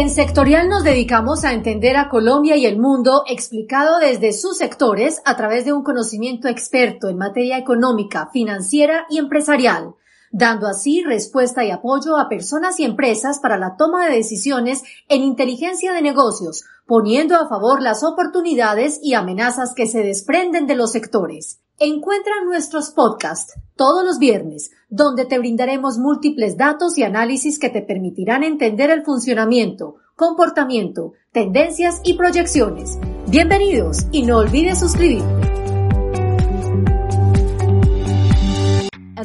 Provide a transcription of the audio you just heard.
En Sectorial nos dedicamos a entender a Colombia y el mundo explicado desde sus sectores a través de un conocimiento experto en materia económica, financiera y empresarial, dando así respuesta y apoyo a personas y empresas para la toma de decisiones en inteligencia de negocios, poniendo a favor las oportunidades y amenazas que se desprenden de los sectores. Encuentra nuestros podcasts todos los viernes, donde te brindaremos múltiples datos y análisis que te permitirán entender el funcionamiento, comportamiento, tendencias y proyecciones. Bienvenidos y no olvides suscribirte.